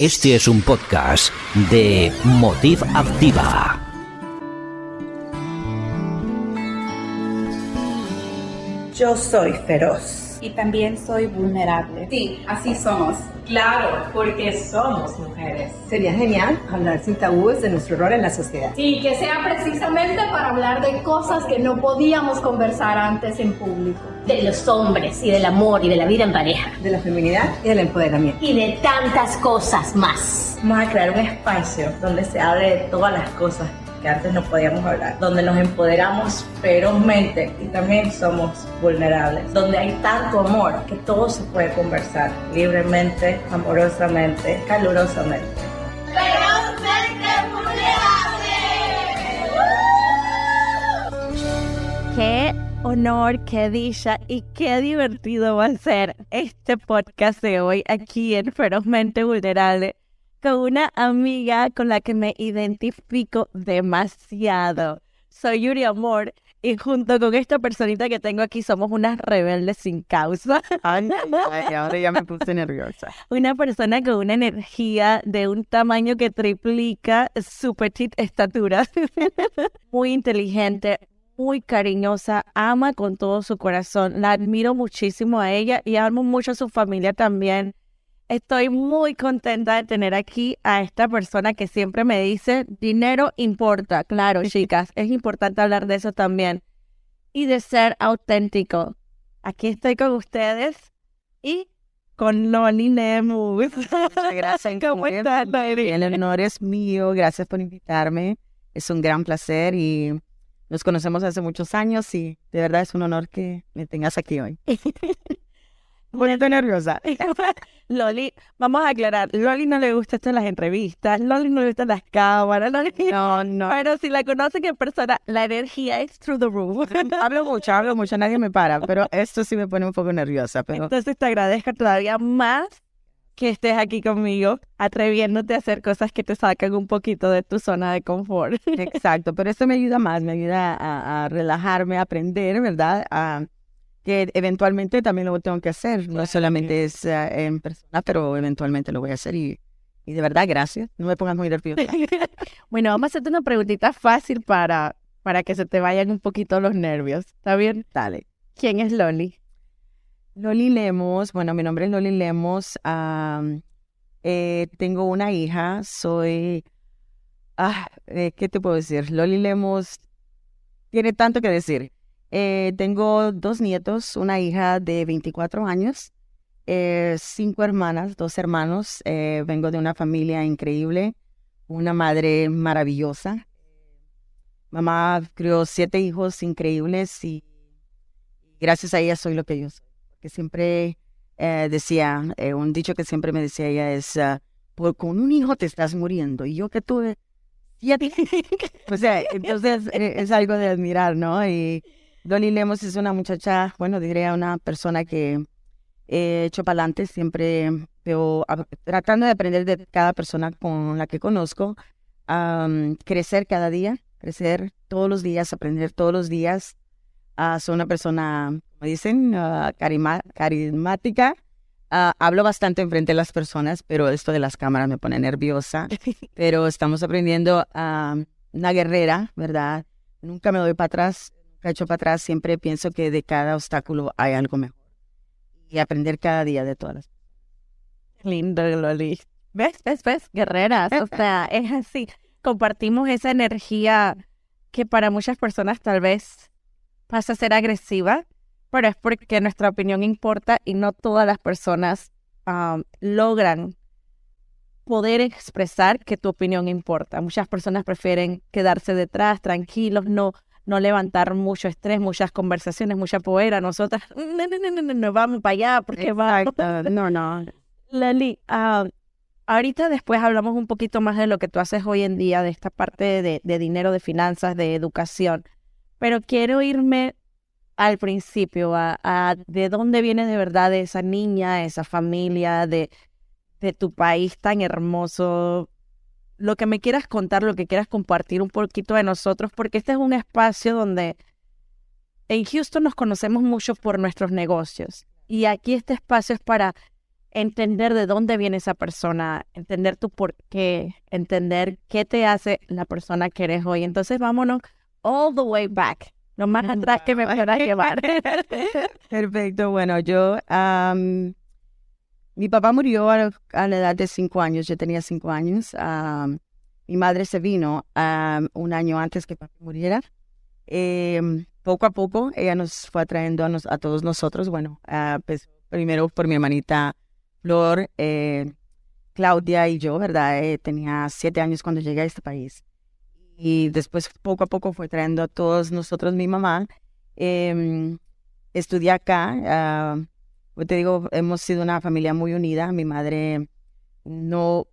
Este es un podcast de Motiv Activa. Yo soy feroz. Y también soy vulnerable. Sí, así somos. Claro, porque somos mujeres. Sería genial hablar sin tabúes de nuestro rol en la sociedad. Sí, que sea precisamente para hablar de cosas que no podíamos conversar antes en público. De los hombres y del amor y de la vida en pareja. De la feminidad y del empoderamiento. Y de tantas cosas más. Vamos a crear un espacio donde se hable de todas las cosas que antes no podíamos hablar, donde nos empoderamos ferozmente y también somos vulnerables, donde hay tanto amor que todo se puede conversar libremente, amorosamente, calurosamente. ¡Ferozmente vulnerable! ¡Qué honor, qué dicha y qué divertido va a ser este podcast de hoy aquí en Ferozmente Vulnerable! con una amiga con la que me identifico demasiado. Soy Yuri Amor y junto con esta personita que tengo aquí somos unas rebeldes sin causa. Ay, ahora ya me puse nerviosa. Una persona con una energía de un tamaño que triplica su petite estatura. Muy inteligente, muy cariñosa, ama con todo su corazón. La admiro muchísimo a ella y amo mucho a su familia también. Estoy muy contenta de tener aquí a esta persona que siempre me dice, dinero importa. Claro, chicas, es importante hablar de eso también. Y de ser auténtico. Aquí estoy con ustedes y con Loli Nemus. Gracias. ¿Cómo estás, El honor es mío. Gracias por invitarme. Es un gran placer y nos conocemos hace muchos años y de verdad es un honor que me tengas aquí hoy. Poniendo nerviosa. Loli, vamos a aclarar, Loli no le gusta esto en las entrevistas, Loli no le gustan las cámaras, Loli... No, no. Pero si la conocen en persona, la energía es through the roof. hablo mucho, hablo mucho, nadie me para, pero esto sí me pone un poco nerviosa. Pero... Entonces te agradezco todavía más que estés aquí conmigo, atreviéndote a hacer cosas que te sacan un poquito de tu zona de confort. Exacto, pero esto me ayuda más, me ayuda a, a relajarme, a aprender, ¿verdad? A que eventualmente también lo tengo que hacer. No solamente es eh, en persona, pero eventualmente lo voy a hacer y, y de verdad, gracias. No me pongas muy nerviosa. bueno, vamos a hacerte una preguntita fácil para, para que se te vayan un poquito los nervios. ¿Está bien? Dale. ¿Quién es Loli? Loli Lemos, bueno, mi nombre es Loli Lemos. eh, tengo una hija, soy... Ah, eh, ¿Qué te puedo decir? Loli Lemos tiene tanto que decir. Eh, tengo dos nietos, una hija de 24 años, cinco hermanas, dos hermanos. Vengo de una familia increíble, una madre maravillosa. Mamá crió siete hijos increíbles y gracias a ella soy lo que yo soy. Que siempre decía, un dicho que siempre me decía ella es, uh, con un hijo te estás muriendo. Y yo que tuve siete. o entonces es algo de admirar, ¿no? Y, Dolly Lemos es una muchacha, bueno, diría una persona que he hecho para adelante, siempre veo, tratando de aprender de cada persona con la que conozco, crecer cada día, crecer todos los días, aprender todos los días. Uh, soy una persona, como dicen, uh, carismática. Uh, hablo bastante enfrente de las personas, pero esto de las cámaras me pone nerviosa. pero estamos aprendiendo a una guerrera, ¿verdad? Nunca me doy para atrás hecho para atrás, siempre pienso que de cada obstáculo hay algo mejor. Y aprender cada día de todas. Lindo, Loli. ¿Ves? ¿Ves? ¿Ves? Guerreras. O sea, es así. Compartimos esa energía que para muchas personas tal vez pasa a ser agresiva, pero es porque nuestra opinión importa y no todas las personas logran poder expresar que tu opinión importa. Muchas personas prefieren quedarse detrás, tranquilos, no no levantar mucho estrés, muchas conversaciones, mucha poera. Nosotras, no, no, no, no, no vamos para allá porque va. No, no. Lali, uh, ahorita después hablamos un poquito más de lo que tú haces hoy en día, de esta parte de, de dinero, de finanzas, de educación. Pero quiero irme al principio, a, de dónde viene de verdad esa niña, esa familia, de, de tu país tan hermoso, lo que me quieras contar, lo que quieras compartir un poquito de nosotros, porque este es un espacio donde en Houston nos conocemos mucho por nuestros negocios. Y aquí este espacio es para entender de dónde viene esa persona, entender tu por qué, entender qué te hace la persona que eres hoy. Entonces vámonos all the way back, lo más atrás que me puedas llevar. Perfecto, bueno, yo, mi papá murió a, la edad de cinco años, yo tenía cinco años. mi madre se vino un año antes que papá muriera. Em, poco a poco ella nos fue atrayendo a, a todos nosotros, bueno, pues, primero por mi hermanita Flor, eh, Claudia y yo, ¿verdad? Eh, tenía siete años cuando llegué a este país. Y después poco a poco fue trayendo a todos nosotros, mi mamá. Em, estudié acá. Ah, te digo, hemos sido una familia muy unida. Mi madre no,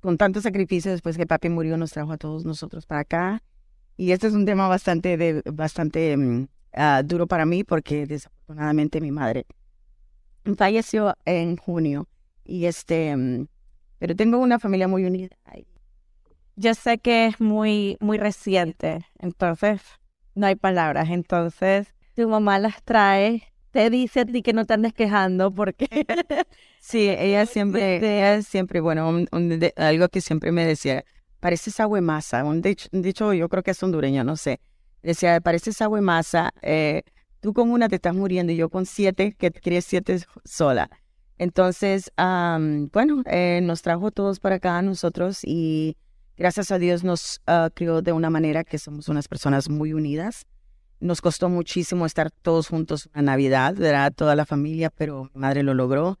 con tanto sacrificio después que papi murió, nos trajo a todos nosotros para acá. Y este es un tema bastante, bastante mm, ah, duro para mí porque desafortunadamente mi madre falleció en junio. Y este, mm, pero tengo una familia muy unida. Yo sé que es muy, muy reciente, entonces no hay palabras. Entonces, tu mamá las trae, te dice a ti que no te andes quejando porque... sí, ella siempre, ella siempre, bueno, algo que siempre me decía, pareces agua masa, un dicho, un dicho, yo creo que es hondureño, no sé. Decía, pareces agua masa, eh, tú con una te estás muriendo y yo con siete, que quieres siete sola. Entonces, bueno, eh, nos trajo todos para acá a nosotros y gracias a Dios nos ah, crió de una manera que somos unas personas muy unidas. Nos costó muchísimo estar todos juntos en Navidad, ¿verdad? Toda la familia, pero mi madre lo logró.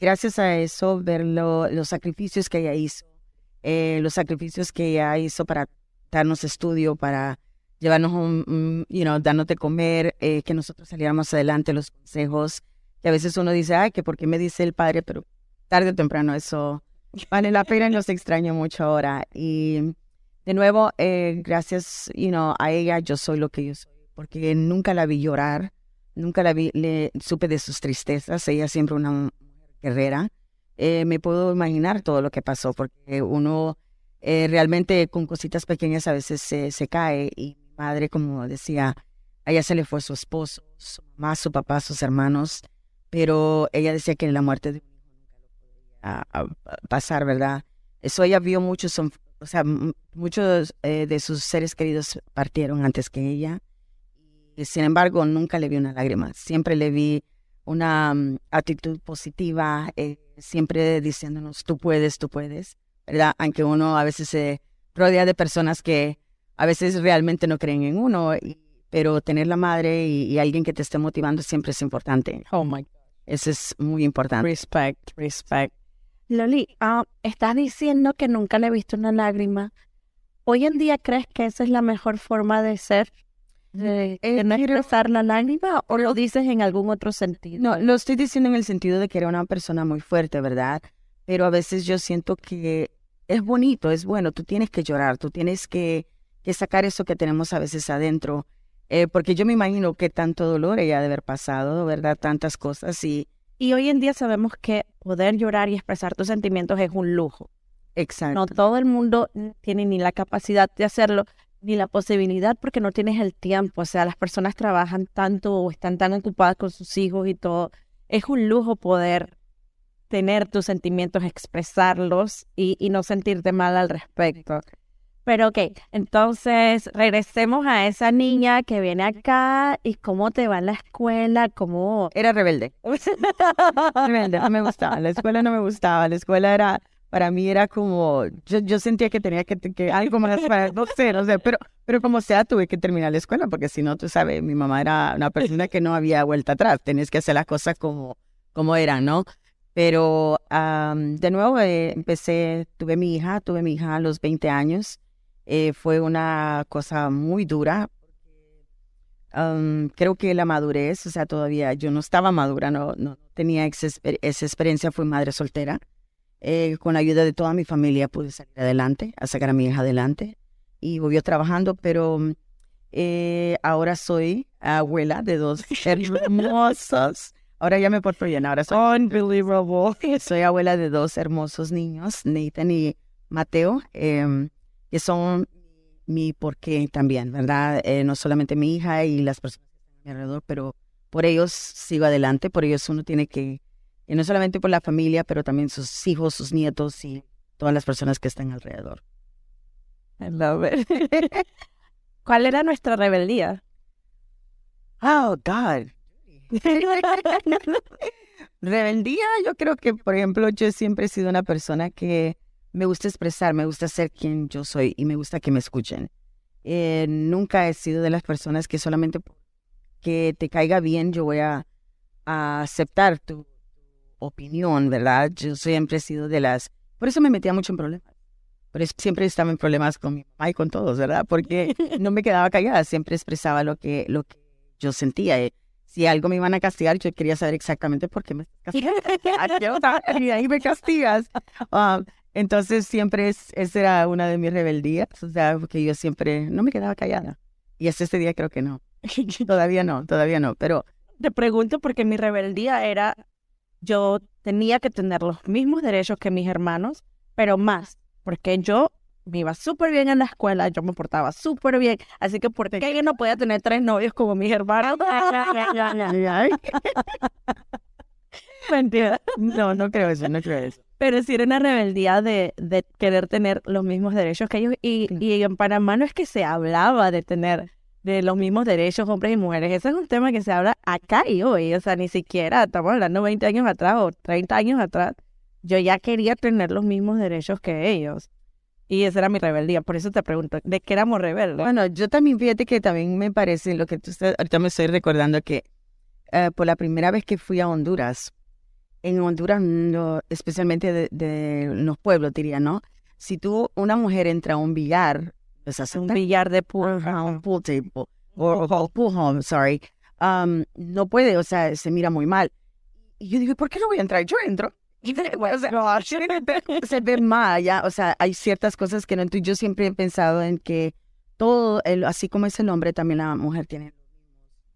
Gracias a eso, ver los sacrificios que ella hizo, eh, los sacrificios que ella hizo para darnos estudio, para llevarnos un, you know, dándote comer, eh, que nosotros saliéramos adelante, los consejos, que a veces uno dice, ay, que por qué me dice el padre, pero tarde o temprano eso vale la pena los extraño mucho ahora. Y de nuevo, eh, gracias, you know, a ella yo soy lo que yo soy, porque nunca la vi llorar, nunca la vi, le supe de sus tristezas, ella siempre una guerrera. Eh, me puedo imaginar todo lo que pasó, porque uno realmente con cositas pequeñas a veces se, se cae y madre, como decía, a ella se le fue su esposo, su mamá, su papá, sus hermanos, pero ella decía que la muerte de lo podía pasar, ¿verdad? Eso ella vio muchos, o sea, muchos eh, de sus seres queridos partieron antes que ella. Y, sin embargo, nunca le vi una lágrima. Siempre le vi una mm, actitud positiva, eh, siempre diciéndonos, tú puedes, tú puedes, ¿verdad? Aunque uno a veces se rodea de personas que a veces realmente no creen en uno, pero tener la madre y, alguien que te esté motivando siempre es importante. Oh my God. Eso es muy importante. Respect, respect. Loli, uh, estás diciendo que nunca le he visto una lágrima. ¿Hoy en día crees que esa es la mejor forma de ser? ¿De, eh, no expresar la lágrima o lo dices en algún otro sentido? No, lo estoy diciendo en el sentido de que era una persona muy fuerte, ¿verdad? Pero a veces yo siento que es bonito, es bueno, tú tienes que llorar, tú tienes que que sacar eso que tenemos a veces adentro. Eh, porque yo me imagino que tanto dolor ella de haber pasado, ¿verdad? Tantas cosas y... Y hoy en día sabemos que poder llorar y expresar tus sentimientos es un lujo. Exacto. No todo el mundo tiene ni la capacidad de hacerlo, ni la posibilidad porque no tienes el tiempo. O sea, las personas trabajan tanto o están tan ocupadas con sus hijos y todo. Es un lujo poder tener tus sentimientos, expresarlos y, y no sentirte mal al respecto. Pero ok, entonces regresemos a esa niña que viene acá y cómo te va en la escuela, cómo... Era rebelde. rebelde, no me gustaba, la escuela no me gustaba, la escuela era, para mí era como, yo, yo sentía que tenía que, que algo más para, no sé, no sé, pero, pero como sea tuve que terminar la escuela porque si no, tú sabes, mi mamá era una persona que no había vuelta atrás, tenés que hacer las cosas como, como eran, ¿no? Pero de nuevo eh, empecé, tuve mi hija, tuve mi hija a los 20 años eh, fue una cosa muy dura. creo que la madurez, o sea, todavía yo no estaba madura, no, no tenía esa, experiencia, fui madre soltera. Eh, con la ayuda de toda mi familia pude salir adelante, a sacar a mi hija adelante y volvió trabajando, pero eh, ahora soy abuela de dos hermosos. Ahora ya me porto bien, ahora soy unbelievable. Soy abuela de dos hermosos niños, Nathan y Mateo. Em, que son mi porqué también, ¿verdad? Eh, no solamente mi hija y las personas que están a mi alrededor, pero por ellos sigo adelante, por ellos uno tiene que Y no solamente por la familia, pero también sus hijos, sus nietos y todas las personas que están alrededor. I love it. ¿Cuál era nuestra rebeldía? Oh, God. rebeldía, yo creo que, por ejemplo, yo siempre he sido una persona que me gusta expresar, me gusta ser quien yo soy y me gusta que me escuchen. Eh, nunca he sido de las personas que solamente que te caiga bien yo voy a, aceptar tu opinión, ¿verdad? Yo siempre he sido de las... Por eso me metía mucho en problemas. Pero siempre estaba en problemas con mi mamá y con todos, ¿verdad? Porque no me quedaba callada, siempre expresaba lo que, lo que yo sentía. Eh, si algo me iban a castigar, yo quería saber exactamente por qué me castigando. y ahí me castigas. Um, entonces siempre es, esa era una de mis rebeldías, o sea, porque yo siempre no me quedaba callada. Y hasta este día creo que no. todavía no, todavía no, pero... Te pregunto porque mi rebeldía era, yo tenía que tener los mismos derechos que mis hermanos, pero más, porque yo me iba súper bien en la escuela, yo me portaba súper bien, así que ¿por qué yo no podía tener tres novios como mis hermanos? Mentira. No, no creo eso, no creo eso. Pero sí era una rebeldía de, de querer tener los mismos derechos que ellos. Y, y en Panamá no es que se hablaba de tener de los mismos derechos hombres y mujeres. Ese es un tema que se habla acá y hoy. O sea, ni siquiera estamos hablando 20 años atrás o 30 años atrás. Yo ya quería tener los mismos derechos que ellos. Y esa era mi rebeldía. Por eso te pregunto, ¿de qué éramos rebeldes? Bueno, yo también, fíjate que también me parece, lo que tú estás, ahorita me estoy recordando que eh, por la primera vez que fui a Honduras, en Honduras, no, especialmente de, los pueblos, diría, ¿no? Si tú, una mujer entra a un billar, pues un billar de pool, un pool table, o pool home, sorry, um, no puede, o sea, se mira muy mal. Y yo digo, ¿por qué no voy a entrar? Yo entro. o sea, se ve mal, ya, o sea, hay ciertas cosas que no. Yo siempre he pensado en que todo, el, así como es el hombre, también la mujer tiene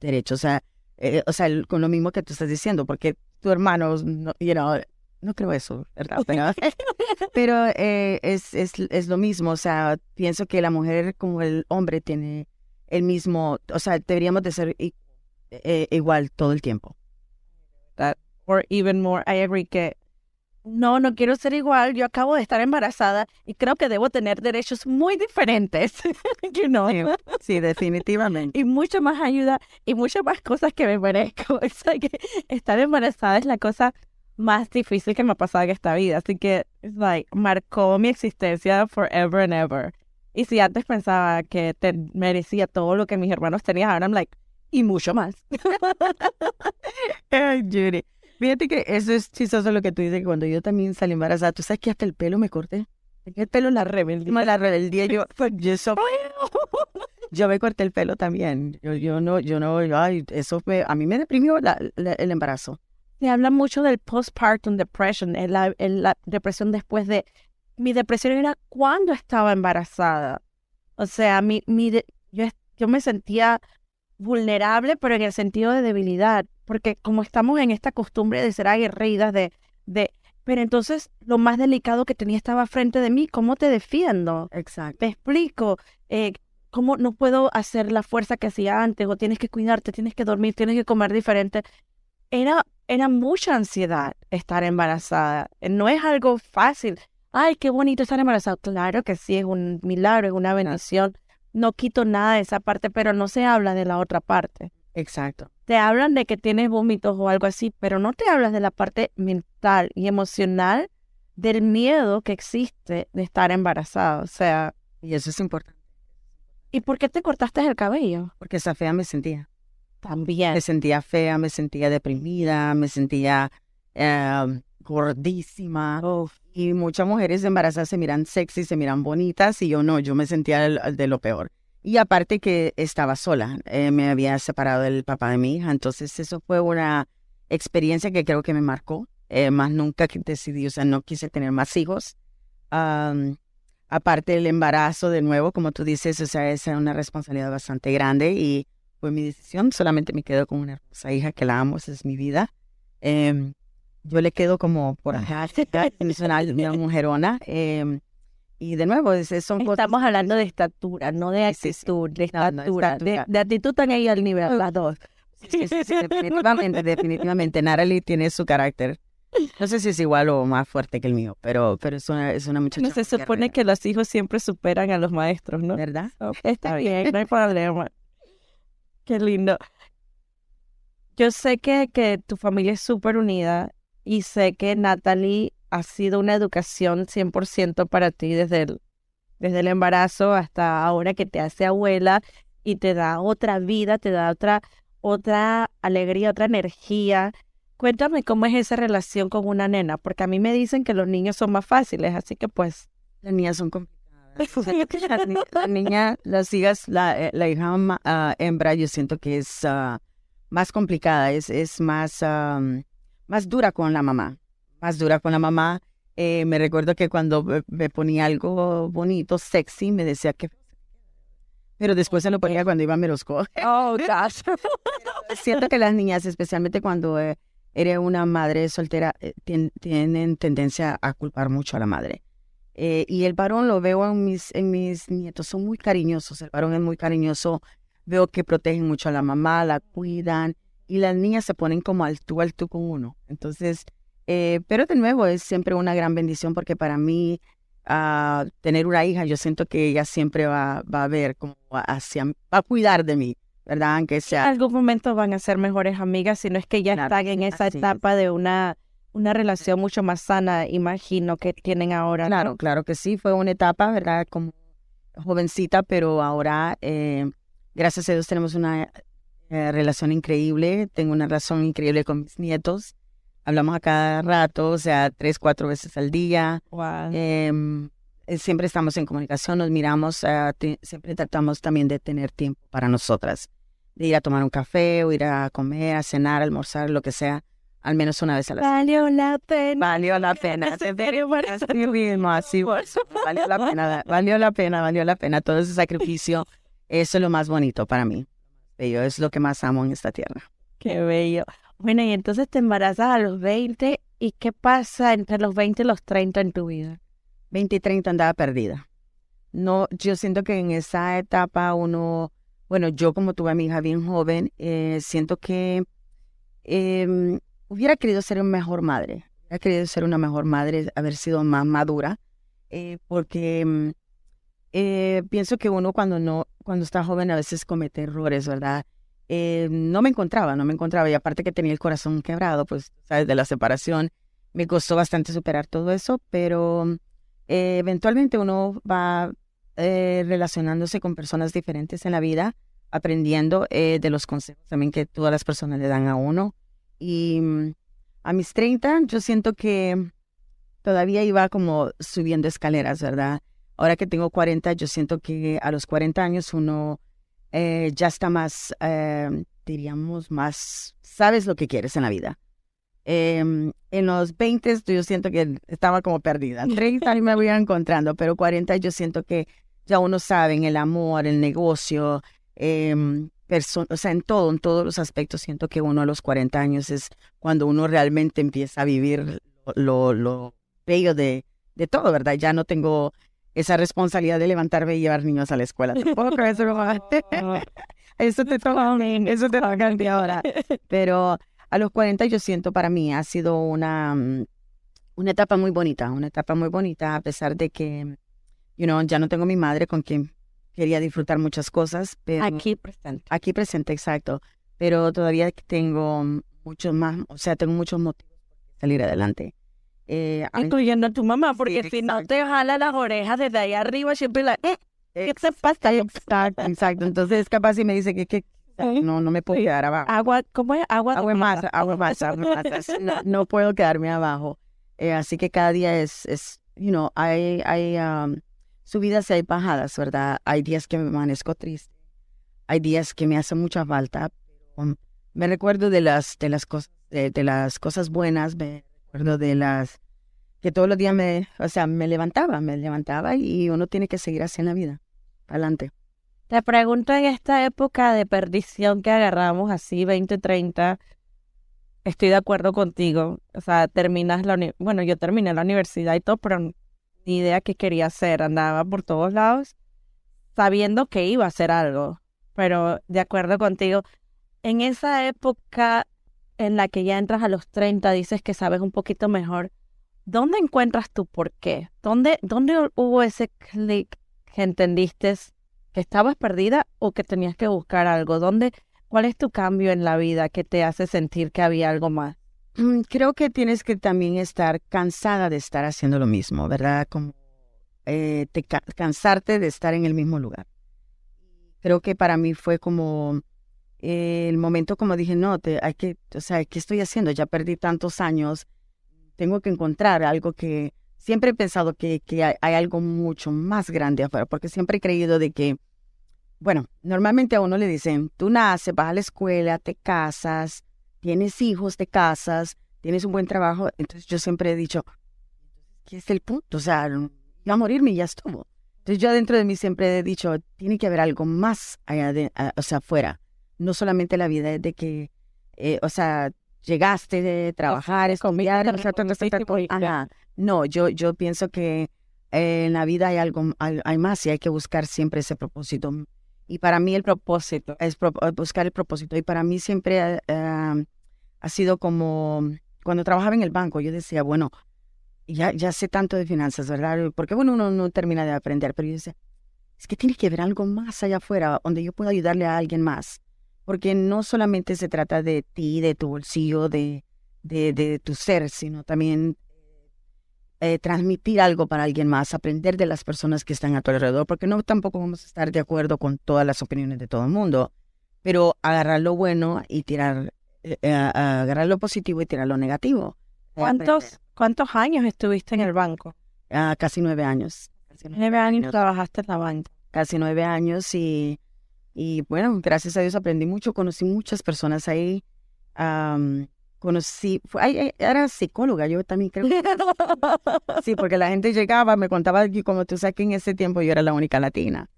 derechos, o sea, eh, o sea, con lo mismo que tú estás diciendo, porque tu hermano, no, you know, no creo eso, ¿verdad? Pero eh, es, es, es, lo mismo, o sea, pienso que la mujer como el hombre tiene el mismo, o sea, deberíamos de ser eh, igual todo el tiempo. That, or even more, I agree que no, no quiero ser igual, yo acabo de estar embarazada y creo que debo tener derechos muy diferentes, you know? sí, definitivamente. y mucha más ayuda y muchas más cosas que me merezco. O sea, que estar embarazada es la cosa más difícil que me ha pasado en esta vida, así que, es like, marcó mi existencia forever and ever. Y si antes pensaba que te merecía todo lo que mis hermanos tenían, ahora I'm like, y mucho más. Ay, Judy. Fíjate que eso es chistoso lo que tú dices, que cuando yo también salí embarazada, tú sabes que hasta el pelo me corté. El pelo la rebeldía, la rebeldía, yo, pues, yo, yo me corté el pelo también. Yo, yo no, yo no, ay, eso a mí me deprimió el embarazo. Se habla mucho del postpartum depression, la, la depresión después de, mi depresión era cuando estaba embarazada. O sea, mi, mi, yo, yo me sentía vulnerable, pero en el sentido de debilidad porque como estamos en esta costumbre de ser aguerridas, de, de, pero entonces lo más delicado que tenía estaba frente de mí, ¿cómo te defiendo? Exacto. Te explico, eh, ¿cómo no puedo hacer la fuerza que hacía antes? O tienes que cuidarte, tienes que dormir, tienes que comer diferente. Era, era mucha ansiedad estar embarazada. No es algo fácil. Ay, qué bonito estar embarazada. Claro que sí, es un milagro, es una bendición. No quito nada de esa parte, pero no se habla de la otra parte. Exacto te hablan de que tienes vómitos o algo así, pero no te hablas de la parte mental y emocional del miedo que existe de estar embarazada. O sea. Y eso es importante. ¿Y por qué te cortaste el cabello? Porque esa fea me sentía. También. Me sentía fea, me sentía deprimida, me sentía em, gordísima. Y muchas mujeres embarazadas se miran sexy, se miran bonitas, y yo no, yo me sentía de lo peor. Y aparte que estaba sola, eh, me había separado del papá de mi hija, entonces eso fue una experiencia que creo que me marcó, eh, más nunca decidí, o sea, no quise tener más hijos. aparte del embarazo de nuevo, como tú dices, o sea, esa es una responsabilidad bastante grande y fue mi decisión, solamente me quedo con una hermosa hija que la amo, esa es mi vida. Em, yo le quedo como por acá, una, una mujerona. Eh, y de nuevo, es, son Estamos hablando de estatura, no de actitud, de estatura. De, actitud están al nivel, las dos. definitivamente, definitivamente. Natalie tiene su carácter. No sé si es igual o más fuerte que el mío, pero, pero es una, es una muchacha. No se supone que los hijos siempre superan a los maestros, ¿no? ¿Verdad? está bien, no hay problema. Qué lindo. Yo sé que, que tu familia es súper unida y sé que Natalie ha sido una educación 100% para ti desde el, desde el embarazo hasta ahora que te hace abuela y te da otra vida, te da otra, otra alegría, otra energía. Cuéntame cómo es esa relación con una nena, porque a mí me dicen que los niños son más fáciles, así que pues... Las niñas son complicadas. la, niña, las hijas, la, eh, la hija uh, hembra, yo siento que es uh, más complicada, es, es más, um, más dura con la mamá, más dura con la mamá. Eh, me recuerdo que cuando me ponía algo bonito, sexy, me decía que... Pero después se lo ponía cuando iba a Merosco. Oh, gosh. Siento que las niñas, especialmente cuando eh, eres una madre soltera, eh, tienen tendencia a culpar mucho a la madre. Y el varón lo veo en mis, en mis nietos, son muy cariñosos, el varón es muy cariñoso, veo que protegen mucho a la mamá, la cuidan, y las niñas se ponen como al tú al tú con uno. Entonces, eh, pero de nuevo es siempre una gran bendición porque para mí uh, tener una hija, yo siento que ella siempre va, va a ver como hacia, va a cuidar de mí, ¿verdad? Aunque sea. En algún momento van a ser mejores amigas, si no es que ya están en esa etapa de una, una relación mucho más sana, imagino que tienen ahora. Claro, claro que sí, fue una etapa, ¿verdad? Como jovencita, pero ahora, eh, gracias a Dios, tenemos una eh, relación increíble, tengo una relación increíble con mis nietos hablamos a cada rato, o sea, tres, cuatro veces al día. Em, eh, siempre estamos en comunicación, nos miramos, siempre tratamos también de tener tiempo para nosotras, de ir a tomar un café o ir a comer, a cenar, almorzar, lo que sea, al menos una vez a la semana. Valió la pena. Valió la pena. Así mismo, así. Valió la pena, valió la pena, valió la pena. Todo ese sacrificio, eso es lo más bonito para mí. Bello, es lo que más amo en esta tierra. Qué bello. Bueno, y entonces te embarazas a los 20 y ¿qué pasa entre los 20 y los 30 en tu vida? 20 y 30 andaba perdida. No, yo siento que en esa etapa uno, bueno, yo como tuve a mi hija bien joven, eh, siento que em, hubiera querido ser una mejor madre, hubiera querido ser una mejor madre, haber sido más madura, eh, porque em, eh, pienso que uno cuando no, cuando está joven a veces comete errores, ¿verdad? Eh, no me encontraba, no me encontraba. Y aparte que tenía el corazón quebrado, pues, ¿sabes? De la separación, me costó bastante superar todo eso, pero eh, eventualmente uno va eh, relacionándose con personas diferentes en la vida, aprendiendo de los consejos también que todas las personas le dan a uno. Y mm, a mis 30, yo siento que todavía iba como subiendo escaleras, ¿verdad? Ahora que tengo 40, yo siento que a los 40 años uno eh, ya está más, eh, diríamos, más, sabes lo que quieres en la vida. Em, en los 20 yo siento que estaba como perdida. 30 me voy encontrando, pero 40 yo siento que ya uno sabe en el amor, el negocio, eh, o sea, en todo, en todos los aspectos, siento que uno a los 40 años es cuando uno realmente empieza a vivir lo, lo bello de, de todo, ¿verdad? Ya no tengo esa responsabilidad de levantarme y llevar niños a la escuela. Tampoco eso, eso te toca, eso te toca ahora. Pero a los 40 yo siento para mí ha sido una, mm, una etapa muy bonita, una etapa muy bonita a pesar de que, you know, ya no tengo mi madre con quien quería disfrutar muchas cosas. Pero, aquí presente. Aquí presente, exacto. Pero todavía tengo muchos más, o sea, tengo muchos motivos para salir adelante. Eh, Incluyendo a tu mamá, porque si no te jala las orejas desde ahí arriba, siempre la... Eh, ¿Qué te pasa? Exacto, exacto. Entonces capaz si me dice que, que no, no me puedo quedar abajo. Agua, ¿cómo es? Agua, agua más, agua más, agua más. No, puedo quedarme abajo. Eh, así que cada día es, es you know, hay, hay um, subidas y hay bajadas, ¿verdad? Hay días que me amanezco triste. Hay días que me hace mucha falta. Um, me recuerdo de las, de las cosas, de, de las cosas buenas, me recuerdo de las que todos los días me, o sea, me levantaba, me levantaba y uno tiene que seguir así en la vida, adelante. Te pregunto en esta época de perdición que agarramos así 2030, estoy de acuerdo contigo, o sea, terminas la bueno, yo terminé la universidad y todo, pero ni idea qué quería hacer, andaba por todos lados sabiendo que iba a hacer algo, pero de acuerdo contigo, en esa época en la que ya entras a los 30, dices que sabes un poquito mejor, ¿dónde encuentras tu por qué? ¿Dónde, dónde hubo ese clic que entendiste que estabas perdida o que tenías que buscar algo? ¿Dónde, ¿Cuál es tu cambio en la vida que te hace sentir que había algo más? Mm, creo que tienes que también estar cansada de estar haciendo lo mismo, ¿verdad? Como eh, te, cansarte de estar en el mismo lugar. Creo que para mí fue como el momento como dije, no, te, hay que, o sea, ¿qué estoy haciendo? Ya perdí tantos años, tengo que encontrar algo que siempre he pensado que, que hay, algo mucho más grande afuera, porque siempre he creído de que, bueno, normalmente a uno le dicen, tú naces, vas a la escuela, te casas, tienes hijos, te casas, tienes un buen trabajo, entonces yo siempre he dicho, ¿qué es el punto? O sea, iba a morirme y ya estuvo. Entonces yo dentro de mí siempre he dicho, tiene que haber algo más allá de, o sea, afuera no solamente la vida de que, eh, o sea, llegaste de trabajar, estudiar, Ajá. No, yo, yo pienso que eh, en la vida hay algo, hay, más y hay que buscar siempre ese propósito. Y para mí el propósito es buscar el propósito. Y para mí siempre eh, ha sido como cuando trabajaba en el banco, yo decía, bueno, ya, ya sé tanto de finanzas, ¿verdad? Porque bueno, uno no termina de aprender, pero yo decía, es que tiene que haber algo más allá afuera donde yo pueda ayudarle a alguien más porque no solamente se trata de ti, de tu bolsillo, de, de, tu ser, sino también eh, transmitir algo para alguien más, aprender de las personas que están a tu alrededor, porque no tampoco vamos a estar de acuerdo con todas las opiniones de todo el mundo, pero agarrar lo bueno y tirar, eh, eh, agarrar lo positivo y tirar lo negativo. ¿Cuántos, ¿Cuántos años estuviste en el banco? Ah, casi nueve años. nueve años trabajaste en la banca. Casi nueve años y y bueno, gracias a Dios aprendí mucho, conocí muchas personas ahí. conocí, fue, era psicóloga, yo también creo. sí, porque la gente llegaba, me contaba que como tú sabes que en ese tiempo yo era la única latina.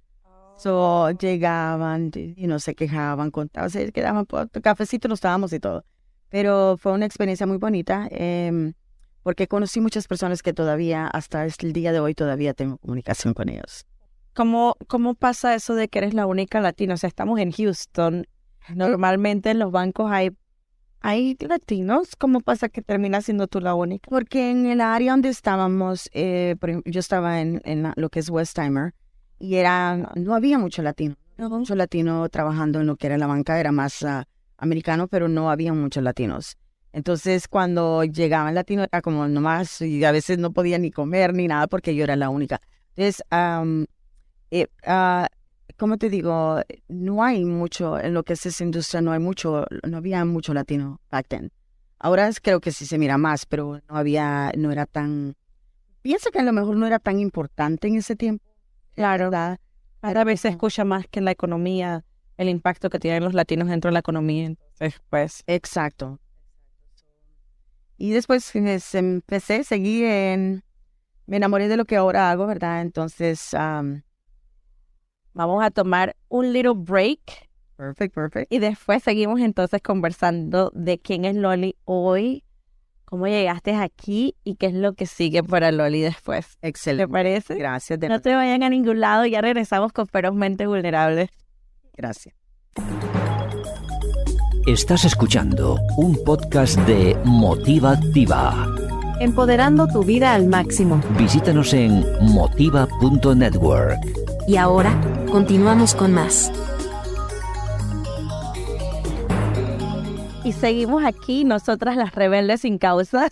So, oh. llegaban y no se quejaban, contaban, se quedaban, por cafecito nos estábamos y todo. Pero fue una experiencia muy bonita em, porque conocí muchas personas que todavía, hasta el día de hoy, todavía tengo comunicación con ellos. ¿Cómo, ¿Cómo pasa eso de que eres la única latina? O sea, estamos en Houston. Normalmente en los bancos hay, hay latinos. ¿Cómo pasa que termina siendo tú la única? Porque en el área donde estábamos, eh, yo estaba en, en, lo que es Westheimer y era, no había mucho latino. mucho latino trabajando en lo que era la banca, era más ah, americano, pero no había muchos latinos. Entonces, cuando llegaban latinos, era como nomás, y a veces no podía ni comer ni nada porque yo era la única. Entonces, eh, uh, ¿cómo te digo? No hay mucho, en lo que es esa industria, no hay mucho, no había mucho latino back then. Ahora creo que sí se mira más, pero no había, no era tan, pienso que a lo mejor no era tan importante en ese tiempo. Claro, cada vez se escucha más que en la economía, el impacto que tienen los latinos dentro de la economía. Entonces, pues. Exacto. Y después pues, empecé, seguí en, me enamoré de lo que ahora hago, ¿verdad? Entonces, Vamos a tomar un little break. Perfect, perfect. Y después seguimos entonces conversando de quién es Loli hoy, cómo llegaste aquí y qué es lo que sigue para Loli después. Excelente. ¿Te parece? Gracias. No te vayan a ningún lado, ya regresamos con Ferozmente Vulnerables. Gracias. Estás escuchando un podcast de Motiva Activa. Empoderando tu vida al máximo. Visítanos en motiva.network. Y ahora, continuamos con más. Y seguimos aquí, nosotras las rebeldes sin causa,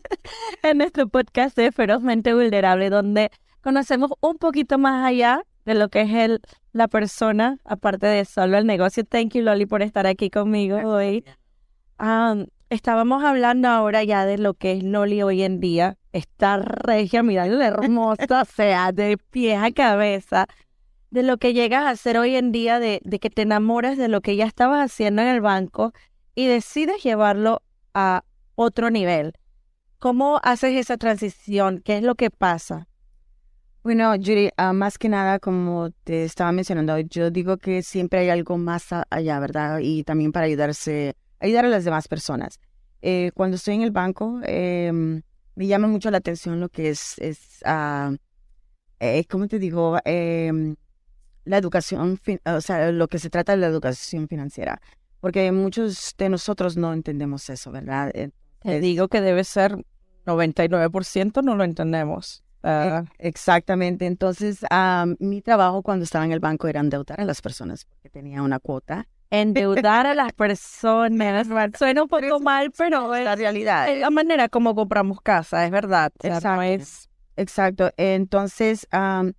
en nuestro podcast de Ferozmente Vulnerable, donde conocemos un poquito más allá de lo que es el, la persona, aparte de solo el negocio. Thank you, Loli, por estar aquí conmigo hoy. Um, estábamos hablando ahora ya de lo que es Loli hoy en día, esta regia, mira, hermosa, sea, de pie a cabeza, de lo que llegas a hacer hoy en día, de, de que te enamoras de lo que ya estabas haciendo en el banco y decides llevarlo a otro nivel. ¿Cómo haces esa transición? ¿Qué es lo que pasa? Bueno, Judy, ah, más que nada, como te estaba mencionando, yo digo que siempre hay algo más allá, ¿verdad? Y también para ayudarse, ayudar a las demás personas. Eh, cuando estoy en el banco, eh, me llama mucho la atención lo que es, es uh, eh, ¿cómo te digo? Eh, la educación, o sea, lo que se trata de la educación financiera. porque muchos de nosotros no entendemos eso, ¿verdad? Te digo que debe ser 99% no lo entendemos. Uh, exactamente. Entonces, um, mi trabajo cuando estaba en el banco era endeudar a las personas porque tenía una cuota. Endeudar a las personas. Suena un poco mal, pero es la realidad. Es la manera como compramos casa, es verdad. Exacto. es... Exacto. Entonces, um,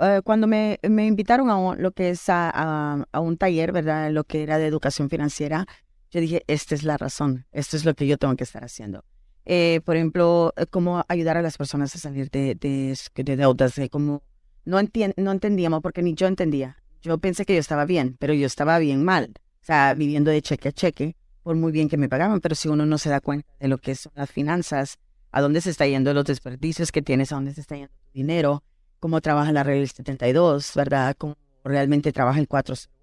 uh, cuando me, me, invitaron a lo que es a, a, a, un taller, ¿verdad? Lo que era de educación financiera, yo dije, esta es la razón, esto es lo que yo tengo que estar haciendo. Eh, por ejemplo, eh, cómo ayudar a las personas a salir de, de, de deudas, de cómo no, no entendíamos, porque ni yo entendía. Yo pensé que yo estaba bien, pero yo estaba bien mal. O sea, viviendo de cheque a cheque, por muy bien que me pagaban, pero si uno no se da cuenta de lo que son las finanzas, a dónde se está yendo los desperdicios que tienes, a dónde se está yendo tu dinero, cómo trabaja la regla 72, ¿verdad? Cómo realmente trabaja el 401.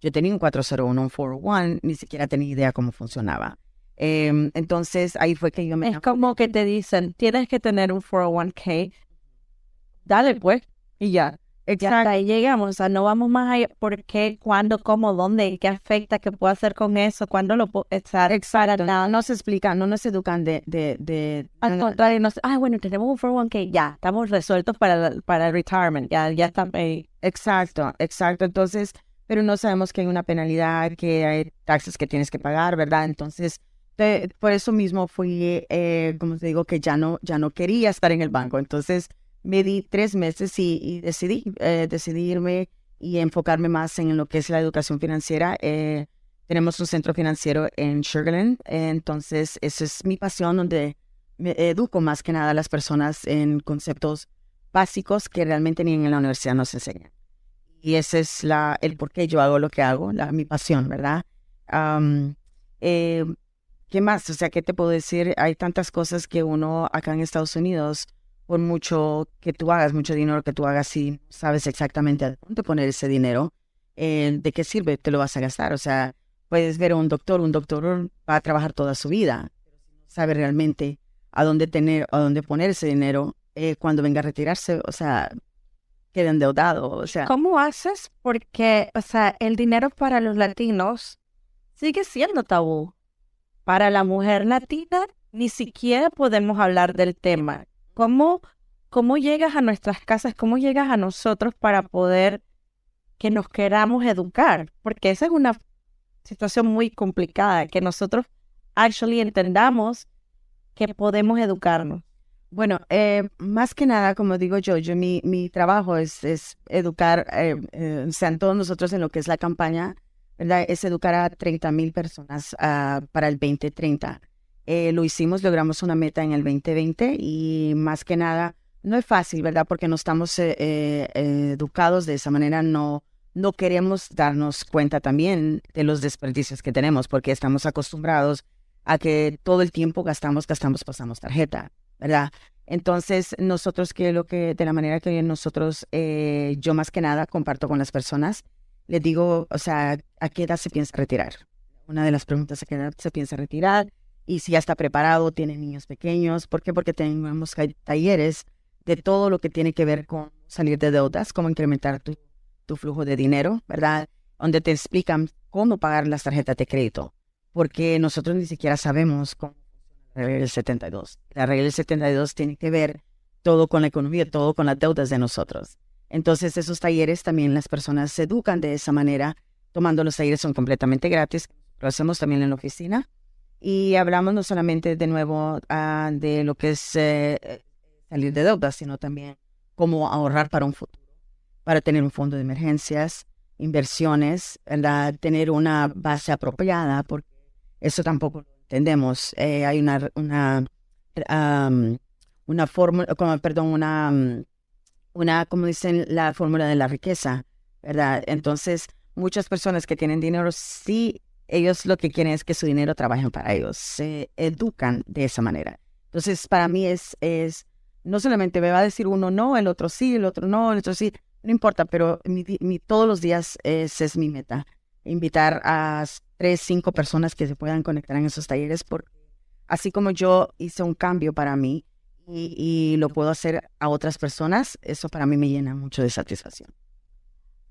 Yo tenía un 401, un 401, ni siquiera tenía idea cómo funcionaba. Eh, entonces ahí fue que yo me... Es como que te dicen, tienes que tener un 401k, dale pues, y ya. Exacto. hasta ahí llegamos, o sea, no vamos más allá, ¿por qué, cuándo, cómo, dónde, qué afecta, qué puedo hacer con eso, cuándo lo puedo estar? Exacto, no nos explican, no nos educan de... de, de Al contrario, nos, ah, bueno, tenemos un 401k, ya, estamos resueltos para, para el retirement, ya, ya está ahí. Exacto, exacto, entonces, pero no sabemos que hay una penalidad, que hay taxes que tienes que pagar, ¿verdad? Entonces, por eso mismo fui, eh, como te digo, que ya no, ya no quería estar en el banco. Entonces me di tres meses y, decidí, eh, decidirme y enfocarme más en lo que es la educación financiera. Eh, tenemos un centro financiero en Sugarland, entonces esa es mi pasión donde me educo más que nada a las personas en conceptos básicos que realmente ni en la universidad nos enseñan. Y ese es el por qué yo hago lo que hago, la, mi pasión, ¿verdad? ¿Qué más? O sea, ¿qué te puedo decir? Hay tantas cosas que uno acá en Estados Unidos, por mucho que tú hagas, mucho dinero que tú hagas, y sabes exactamente a dónde poner ese dinero, eh, ¿de qué sirve? Te lo vas a gastar. O sea, puedes ver a un doctor, un doctor va a trabajar toda su vida, sabe realmente a dónde tener, a dónde poner ese dinero eh, cuando venga a retirarse, o sea, queda endeudado, o sea. ¿Cómo haces? Porque, o sea, el dinero para los latinos sigue siendo tabú para la mujer latina ni siquiera podemos hablar del tema. ¿Cómo, cómo llegas a nuestras casas? ¿Cómo llegas a nosotros para poder que nos queramos educar? Porque esa es una situación muy complicada, que nosotros actually entendamos que podemos educarnos. Bueno, eh, más que nada, como digo yo, yo mi, mi trabajo es, es educar, eh, eh, sean todos nosotros en lo que es la campaña es educar a 30 mil personas uh, para el 2030. Eh, lo hicimos, logramos una meta en el 2020 y más que nada, no es fácil, ¿verdad? Porque no estamos eh, eh, educados de esa manera, no, no queremos darnos cuenta también de los desperdicios que tenemos, porque estamos acostumbrados a que todo el tiempo gastamos, gastamos, pasamos tarjeta, ¿verdad? Entonces, nosotros que lo que, de la manera que nosotros, yo más que nada comparto con las personas, le digo, o sea, ¿a qué edad se piensa retirar? Una de las preguntas, ¿a qué edad se piensa retirar? Y si ya está preparado, tiene niños pequeños. ¿Por qué? Porque tenemos talleres de todo lo que tiene que ver con salir de deudas, cómo incrementar tu, flujo de dinero, ¿verdad? Donde te explican cómo pagar las tarjetas de crédito. Porque nosotros ni siquiera sabemos cómo la regla del 72. La regla del 72 tiene que ver todo con la economía, todo con las deudas de nosotros. Entonces, esos talleres también las personas se educan de esa manera. Tomando los talleres son completamente gratis. Lo hacemos también en la oficina. Y hablamos no solamente de nuevo ah, de lo que es eh, salir de deudas, sino también cómo ahorrar para un futuro, para tener un fondo de emergencias, inversiones, ¿verdad? tener una base apropiada, porque eso tampoco lo entendemos. Eh, hay una, una, una fórmula, perdón, una una, como dicen, la fórmula de la riqueza, ¿verdad? Entonces, muchas personas que tienen dinero, sí, ellos lo que quieren es que su dinero trabaje para ellos, se educan de esa manera. Entonces, para mí es, es, no solamente me va a decir uno no, el otro sí, el otro no, el otro sí, no importa, pero todos los días es mi meta, invitar a tres, cinco personas que se puedan conectar en esos talleres, porque así como yo hice un cambio para mí, y, lo puedo hacer a otras personas, eso para mí me llena mucho de satisfacción.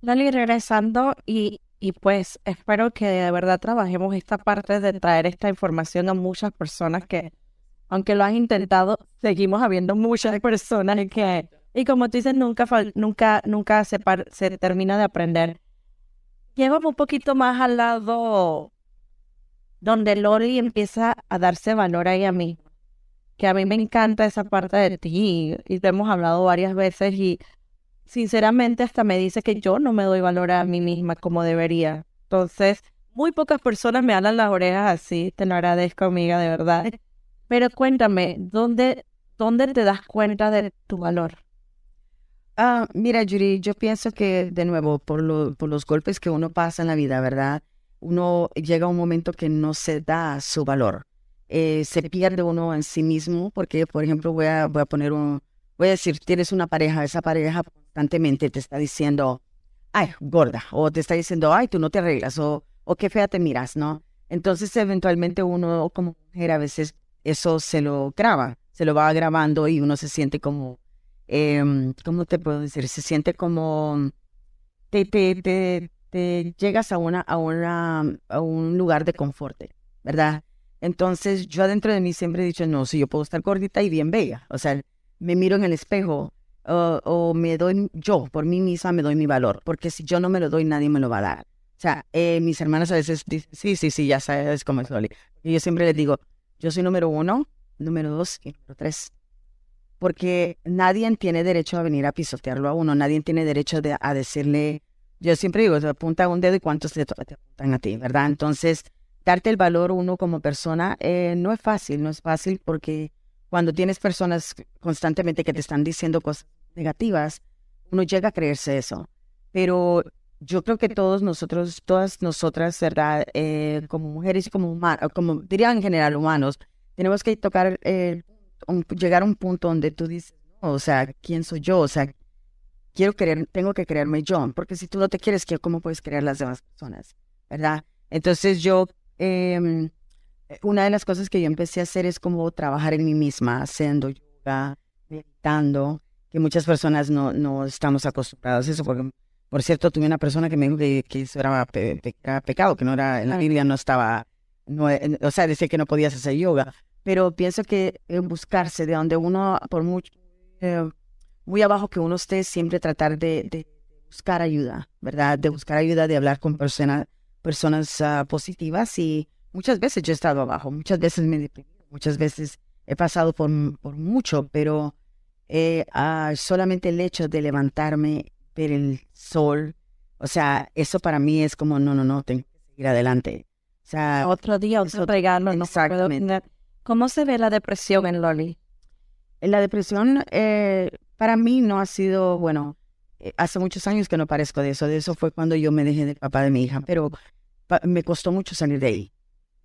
Lali, regresando y, y pues espero que de verdad trabajemos esta parte de traer esta información a muchas personas que, aunque lo han intentado, seguimos habiendo muchas personas que, y como tú dices, nunca, nunca, nunca se, se termina de aprender. Llévame un poquito más al lado donde Loli empieza a darse valor ahí a mí, que a mí me encanta esa parte de ti y, te hemos hablado varias veces y sinceramente hasta me dice que yo no me doy valor a mí misma como debería. Entonces, muy pocas personas me hablan las orejas así, te lo agradezco amiga, de verdad. Pero cuéntame, ¿dónde, dónde te das cuenta de tu valor? Ah, mira, Yuri, yo pienso que, de nuevo, por, lo, por los golpes que uno pasa en la vida, ¿verdad? Uno llega a un momento que no se da su valor. Eh, se pierde uno en sí mismo, porque, por ejemplo, voy a, voy a poner un, voy a decir, tienes una pareja, esa pareja constantemente te está diciendo, ay, gorda, o te está diciendo, ay, tú no te arreglas, o, o qué fea te miras, ¿no? Entonces, eventualmente uno como mujer a veces eso se lo graba, se lo va grabando y uno se siente como eh, ¿cómo te puedo decir? Se siente como, te, te, te, llegas a, una, a, una, a un lugar de confort, ¿verdad? Entonces yo adentro de mí siempre he dicho, no, si yo puedo estar gordita y bien bella, o sea, me miro en el espejo o me doy, yo por mí misma me doy mi valor, porque si yo no me lo doy, nadie me lo va a dar. O sea, eh, mis hermanas a veces dicen, sí, sí, sí, ya sabes cómo es Loli. Y yo siempre les digo, yo soy número uno, número dos y número tres porque nadie tiene derecho a venir a pisotearlo a uno, nadie tiene derecho a decirle, yo siempre digo, se apunta un dedo y cuántos te, apuntan a ti, ¿verdad? Entonces, darte el valor uno como persona eh, no es fácil, no es fácil porque cuando tienes personas constantemente que te están diciendo cosas negativas, uno llega a creerse eso. Pero yo creo que todos nosotros, todas nosotras, ¿verdad? Eh, como mujeres y como humanos, como dirían en general humanos, tenemos que tocar el llegar a un punto donde tú dices, o sea, ¿quién soy yo? O sea, quiero creer, tengo que creerme yo, porque si tú no te quieres, ¿cómo puedes creer las demás personas? ¿Verdad? Entonces yo, em, una de las cosas que yo empecé a hacer es como trabajar en mí misma, haciendo yoga, meditando, que muchas personas no, no estamos acostumbrados a eso, porque, por cierto, tuve una persona que me dijo que, que eso era, pecado, que no era, en la Biblia no estaba, no, o sea, decía que no podías hacer yoga, pero pienso que buscarse de donde uno, por mucho, eh, muy abajo que uno esté, siempre tratar de, buscar ayuda, ¿verdad? De buscar ayuda, de hablar con personas personas ah, positivas y muchas veces yo he estado abajo, muchas veces me he deprimido, muchas veces he pasado por, por mucho, pero eh, ah, solamente el hecho de levantarme, ver el sol, o sea, eso para mí es como, no, no, no, tengo que seguir adelante. O sea, otro día, otro regalo, no exactamente. ¿Cómo se ve la depresión en Loli? La depresión eh, para mí no ha sido, bueno, eh, hace muchos años que no parezco de eso. De eso fue cuando yo me dejé del papá de mi hija, pero me costó mucho salir de ahí,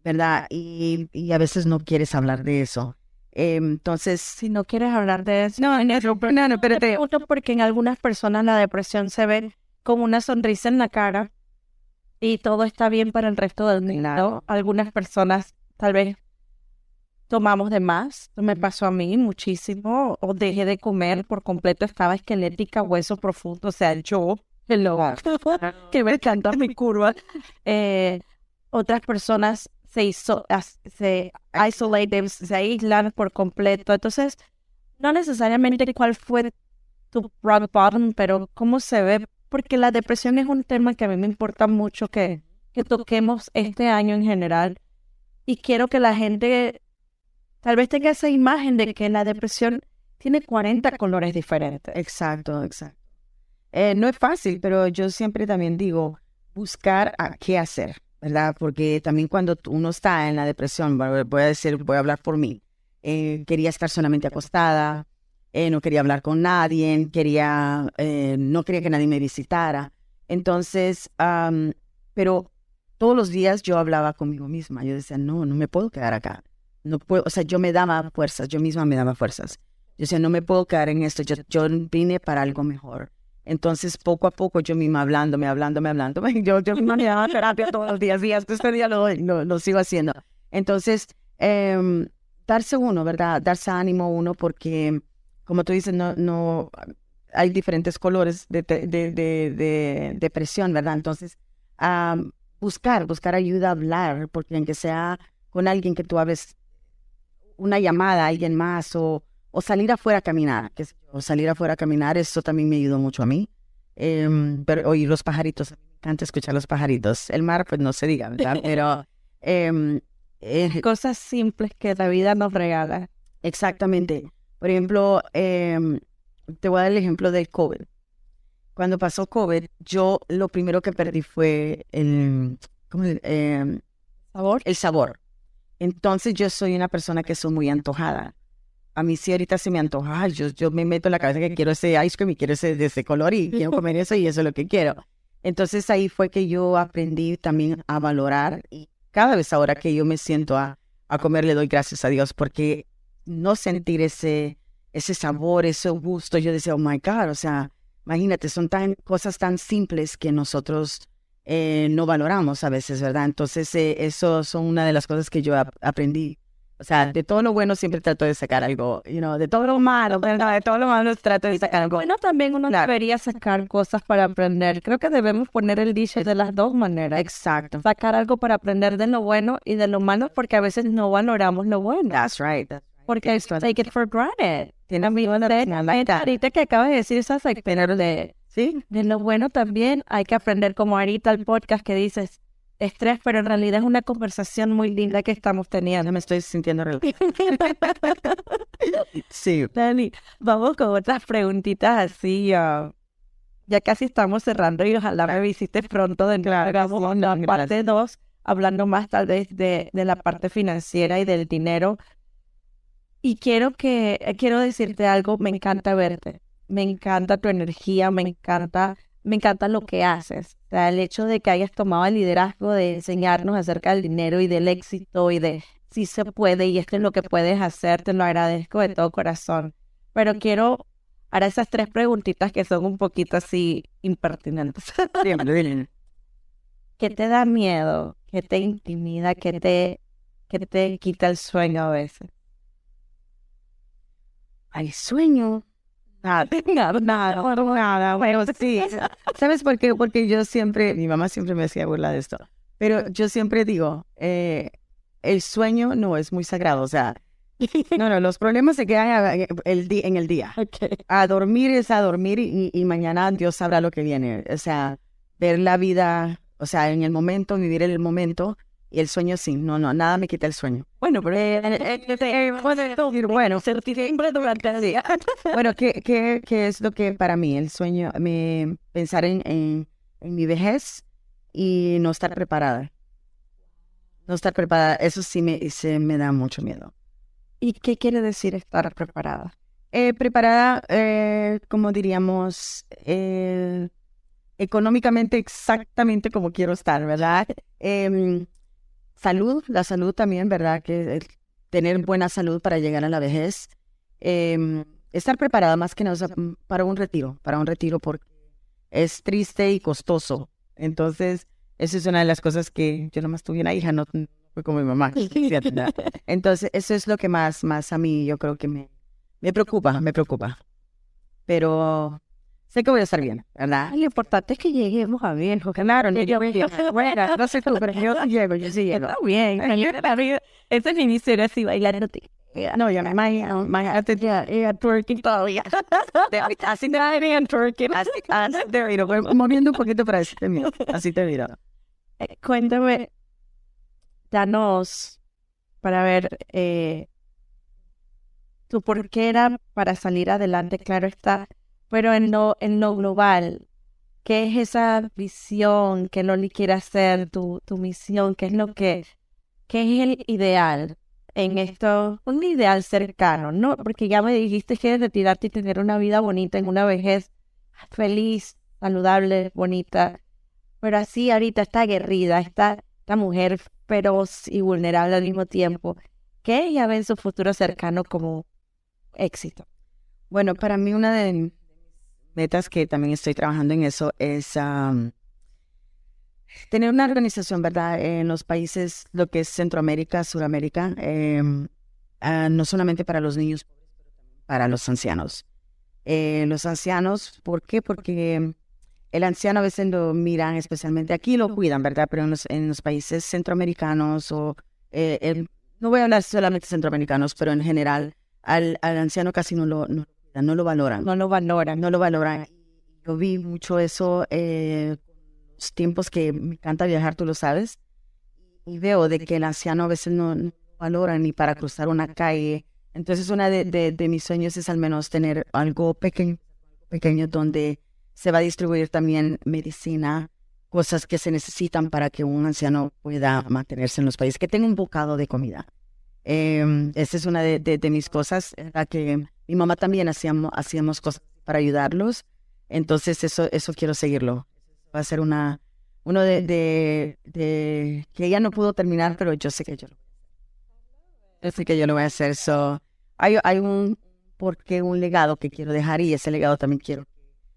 ¿verdad? Y, y a veces no quieres hablar de eso. Eh, entonces, si no quieres hablar de eso, no, no, no, no espérate. Porque en algunas personas la depresión se ve como una sonrisa en la cara y todo está bien para el resto del mundo. Algunas personas tal vez tomamos de más, me pasó a mí muchísimo, o dejé de comer por completo, estaba esquelética, hueso profundo, o sea, yo, hello, que me encanta mi curva. Eh, otras personas se, hizo, se isolate, se aíslan por completo, entonces, no necesariamente cuál fue tu rock bottom, pero cómo se ve, porque la depresión es un tema que a mí me importa mucho que, que toquemos este año en general, y quiero que la gente Tal vez tenga esa imagen de que la depresión tiene 40 colores diferentes. Exacto, exacto. Eh, no es fácil, pero yo siempre también digo, buscar a qué hacer, ¿verdad? Porque también cuando uno está en la depresión, voy a decir, voy a hablar por mí, eh, quería estar solamente acostada, eh, no quería hablar con nadie, quería, no quería que nadie me visitara. Entonces, pero todos los días yo hablaba conmigo misma, yo decía, no, no me puedo quedar acá no puedo, o sea, yo me daba fuerzas, yo misma me daba fuerzas. Yo decía, no me puedo quedar en esto, yo, yo vine para algo mejor. Entonces, poco a poco, yo misma hablándome, hablándome, hablándome, yo, yo me daba terapia todos los días, hasta este día lo, lo, sigo haciendo. Entonces, eh, darse uno, ¿verdad? Darse ánimo uno, porque, como tú dices, no, no, hay diferentes colores de, de, de, de depresión, ¿verdad? Entonces, buscar, buscar ayuda a hablar, porque aunque sea con alguien que tú hables una llamada a alguien más o, o salir afuera a caminar, que o salir afuera a caminar, eso también me ayudó mucho a mí. Eh, pero oír los pajaritos, me encanta escuchar los pajaritos. El mar, pues no se diga, ¿verdad? Pero eh, eh, cosas simples que la vida nos regala. Exactamente. Por ejemplo, em, te voy a dar el ejemplo del COVID. Cuando pasó COVID, yo lo primero que perdí fue el, ¿cómo sabor. El sabor. Entonces yo soy una persona que soy muy antojada. A mí sí ahorita se me antoja, yo, yo me meto en la cabeza que quiero ese ice cream y quiero ese de ese color y quiero comer eso y eso es lo que quiero. Entonces ahí fue que yo aprendí también a valorar y cada vez ahora que yo me siento a, a comer le doy gracias a Dios porque no sentir ese, ese sabor, ese gusto, yo decía, oh my God, o sea, imagínate, son tan, cosas tan simples que nosotros eh, no valoramos a veces, ¿verdad? Entonces, eh, eso son una de las cosas que yo aprendí. O sea, de todo lo bueno siempre trato de sacar algo, you know, de todo lo malo, de todo lo malo trato de sacar algo. Bueno, también uno debería sacar cosas para aprender. Creo que debemos poner el dicho de las dos maneras. Exacto. Sacar algo para aprender de lo bueno y de lo malo porque a veces no valoramos lo bueno. That's right. Porque take it for granted. Tiene ahorita que acabas de decir esas de, ¿Sí? de lo bueno también hay que aprender como ahorita el podcast que dices estrés, pero en realidad es una conversación muy linda que estamos teniendo. Me estoy sintiendo real. sí. Dani, vamos con otras preguntitas así. ya casi estamos cerrando y ojalá me visites pronto de nuevo. Hagamos la parte 2, hablando más tal vez de, de la parte financiera y del dinero y quiero que, eh, quiero decirte algo, me encanta verte, me encanta tu energía, me encanta, me encanta lo que haces. O sea, el hecho de que hayas tomado el liderazgo de enseñarnos acerca del dinero y del éxito y de si se puede y esto es lo que puedes hacer, te lo agradezco de todo corazón. Pero quiero ahora esas tres preguntitas que son un poquito así impertinentes. ¿Qué te da miedo? ¿Qué te intimida? ¿Qué te, qué te quita el sueño a veces? Hay sueño. Nada, nada, nada, nada. Bueno, sí. ¿Sabes por qué? Porque yo siempre, mi mamá siempre me hacía burla de esto, pero yo siempre digo, eh, el sueño no es muy sagrado, o sea, no, no, los problemas se quedan el en el día. A dormir es a dormir y, y, mañana Dios sabrá lo que viene. O sea, ver la vida, o sea, en el momento, vivir en el momento y el sueño sí, no, no, nada me quita el sueño. Bueno, pero eh, eh, eh, bueno, durante el día. bueno, ¿qué, qué, ¿qué, es lo que para mí el sueño? Me, pensar en, en, mi vejez y no estar preparada. No estar preparada, eso sí me, se me da mucho miedo. ¿Y qué quiere decir estar preparada? preparada, como diríamos, económicamente exactamente como quiero estar, ¿verdad? Salud, la salud también, ¿verdad? Que tener buena salud para llegar a la vejez. Em, estar preparada más que nada para un retiro, para un retiro porque es triste y costoso. Entonces, esa es una de las cosas que yo nomás tuve una hija, no fue como mi mamá. Entonces, eso es lo que más, más a mí yo creo que me, me preocupa, me preocupa. Pero sé que voy a estar bien, ¿verdad? Lo importante es que lleguemos a bien, claro, no, yo, bueno, no sé tú, pero yo llego, yo sí llego. Está bien, ese es mi inicio, así bailando. No, yo me imagino, imagínate ya, twerking todavía. Así te iría twerking. Así, así te miro, moviendo un poquito para decirte mío. Así te miro. Eh, cuéntame, danos, para ver, eh, tu por qué era para salir adelante, claro está, pero en lo, en lo global, ¿qué es esa visión que Loli quiere hacer, tu, tu misión? ¿Qué es lo que, qué es el ideal en esto? Un ideal cercano, ¿no? Porque ya me dijiste que retirarte y tener una vida bonita en una vejez feliz, saludable, bonita. Pero así ahorita está aguerrida, está esta mujer feroz y vulnerable al mismo tiempo. ¿Qué ella ve en su futuro cercano como éxito? Bueno, para mí una de metas que también estoy trabajando en eso es tener una organización, ¿verdad? En los países, lo que es Centroamérica, Suramérica, em, ah, no solamente para los niños, para los ancianos. eh, los ancianos. ¿Por qué? Porque el anciano a veces lo miran, especialmente aquí lo cuidan, ¿verdad? Pero en los, en los países centroamericanos o, eh, no voy a hablar solamente centroamericanos, pero en general, al, al anciano casi no lo, no, no lo valoran. No lo valoran. No lo valoran. Yo vi mucho eso eh, los tiempos que me encanta viajar, tú lo sabes, y veo de que el anciano a veces no, no valora ni para cruzar una calle. Entonces, una de, de, mis sueños es al menos tener algo pequeño, pequeño donde se va a distribuir también medicina, cosas que se necesitan para que un anciano pueda mantenerse en los países, que tenga un bocado de comida. Eh, esa es una de, de, mis cosas, era que mi mamá también hacíamos, hacíamos cosas para ayudarlos, entonces eso, eso quiero seguirlo. Va a ser una, uno de, de, de, que ella no pudo terminar, pero yo sé que yo lo yo sé que yo lo voy a hacer. So, hay, hay un porque un legado que quiero dejar y ese legado también quiero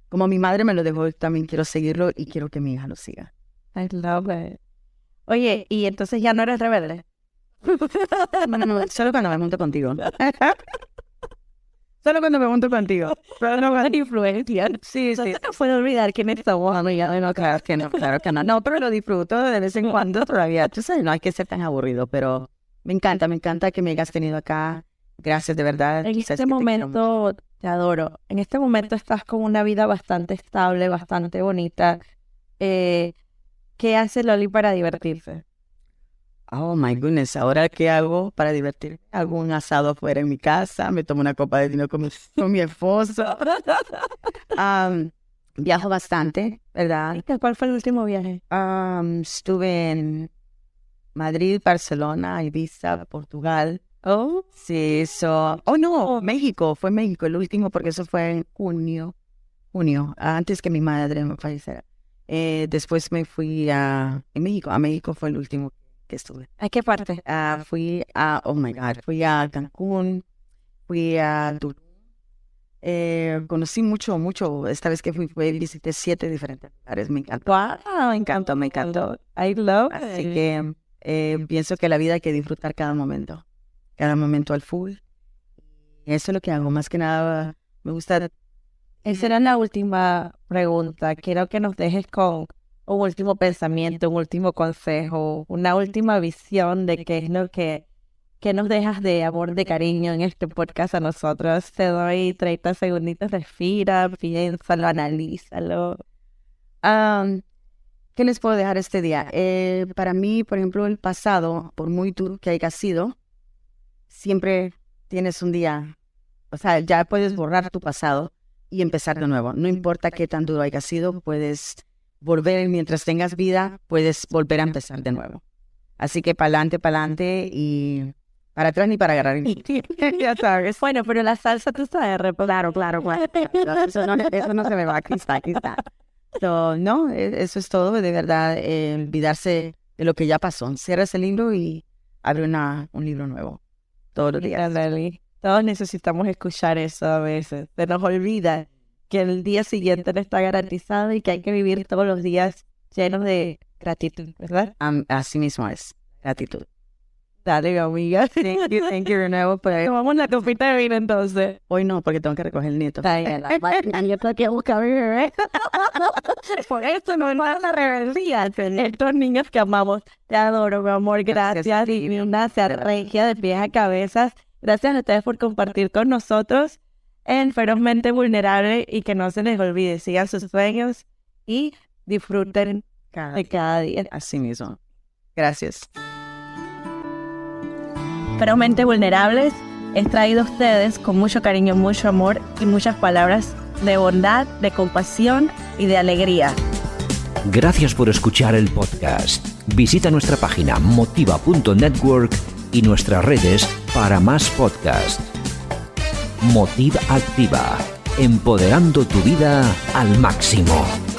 como mi madre me lo dejó, también quiero seguirlo y quiero que mi hija lo siga. I love it. Oye, ¿y entonces ya no eres rebelde? solo cuando me monto contigo. solo cuando me monto contigo. Pero no con influencia. Sí, sí. No puedo olvidar que me estamos No, claro que no, claro que no. No, pero lo disfruto de vez en cuando todavía. Tú sabes, no hay que ser tan aburrido, pero me encanta, me encanta que me hayas tenido acá. Gracias, de verdad. En este momento te adoro. En este momento estás con una vida bastante estable, bastante bonita. Eh, ¿Qué hace Loli para divertirse? Oh my goodness, ¿ahora qué hago para divertirme? Hago un asado afuera en mi casa, me tomo una copa de vino con mi, con mi esposo. viajo bastante, ¿verdad? ¿Cuál fue el último viaje? estuve en Madrid, Barcelona, Ibiza, Portugal. Oh, sí, eso. Oh, no, México, fue México el último porque eso fue en junio, junio, antes que mi madre me falleciera. Eh, después me fui a, México, a México fue el último que estuve. ¿A qué parte? Ah, fui a, oh my God, fui a Cancún, fui a Tulum. Eh, conocí mucho, mucho. Esta vez que fui, fui visité siete diferentes lugares. Me encantó. Wow, me encantó, me encantó. I love Así que eh, pienso que la vida hay que disfrutar cada momento cada momento al full. Eso es lo que hago, más que nada me gusta. Esa era la última pregunta. Quiero que nos dejes con un último pensamiento, un último consejo, una última visión de qué es lo que, que nos dejas de amor, de cariño en este podcast a nosotros. Te doy 30 segunditos, respira, piénsalo, analízalo. ¿Qué les puedo dejar este día? Eh, para mí, por ejemplo, el pasado, por muy duro que haya sido, siempre tienes un día, o sea, ya puedes borrar tu pasado y empezar de nuevo. No importa qué tan duro haya sido, puedes volver mientras tengas vida, puedes volver a empezar de nuevo. Así que para adelante, para adelante y para atrás ni para agarrar. ya sabes. Bueno, pero la salsa tú sabes, claro, claro, claro. Eso no, eso no se me va, aquí está, aquí está. no, e, eso es todo, de verdad, eh, olvidarse de lo que ya pasó. Cierras el libro y abre una, un libro nuevo todos los días. Todos necesitamos escuchar eso a veces. Se nos olvida que el día siguiente no está garantizado y que hay que vivir todos los días llenos de gratitud, ¿verdad? así mismo es, gratitud. Dale, amiga. Thank you, thank you, Reneo. Pues, Tomamos la copita de vino entonces. Hoy no, porque tengo que recoger el nieto. Yo tengo que buscar a mi bebé. Por eso no es la rebeldía. Estos niños que amamos. Te adoro, mi amor. Gracias. Gracias y una regia de pies a cabezas. Gracias a ustedes por compartir con nosotros en Ferozmente Vulnerable y que no se les olvide, sigan sus sueños y disfruten de cada día. Así mismo. Gracias. Ferozmente Vulnerables es traído a ustedes con mucho cariño, mucho amor y muchas palabras de bondad, de compasión y de alegría. Gracias por escuchar el podcast. Visita nuestra página motiva.network y nuestras redes para más podcasts. Motiva Activa, empoderando tu vida al máximo.